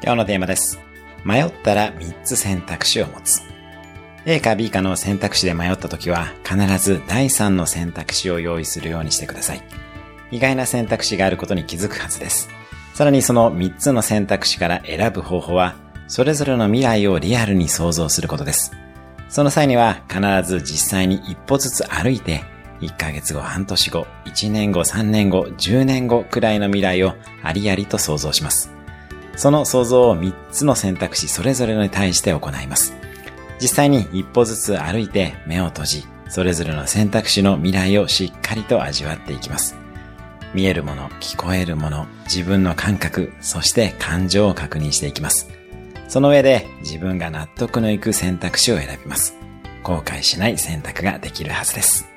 今日のテーマです。迷ったら3つ選択肢を持つ。A か B かの選択肢で迷った時は必ず第3の選択肢を用意するようにしてください。意外な選択肢があることに気づくはずです。さらにその3つの選択肢から選ぶ方法は、それぞれの未来をリアルに想像することです。その際には必ず実際に一歩ずつ歩いて、1ヶ月後、半年後、1年後、3年後、10年後くらいの未来をありありと想像します。その想像を3つの選択肢それぞれに対して行います。実際に一歩ずつ歩いて目を閉じ、それぞれの選択肢の未来をしっかりと味わっていきます。見えるもの、聞こえるもの、自分の感覚、そして感情を確認していきます。その上で自分が納得のいく選択肢を選びます。後悔しない選択ができるはずです。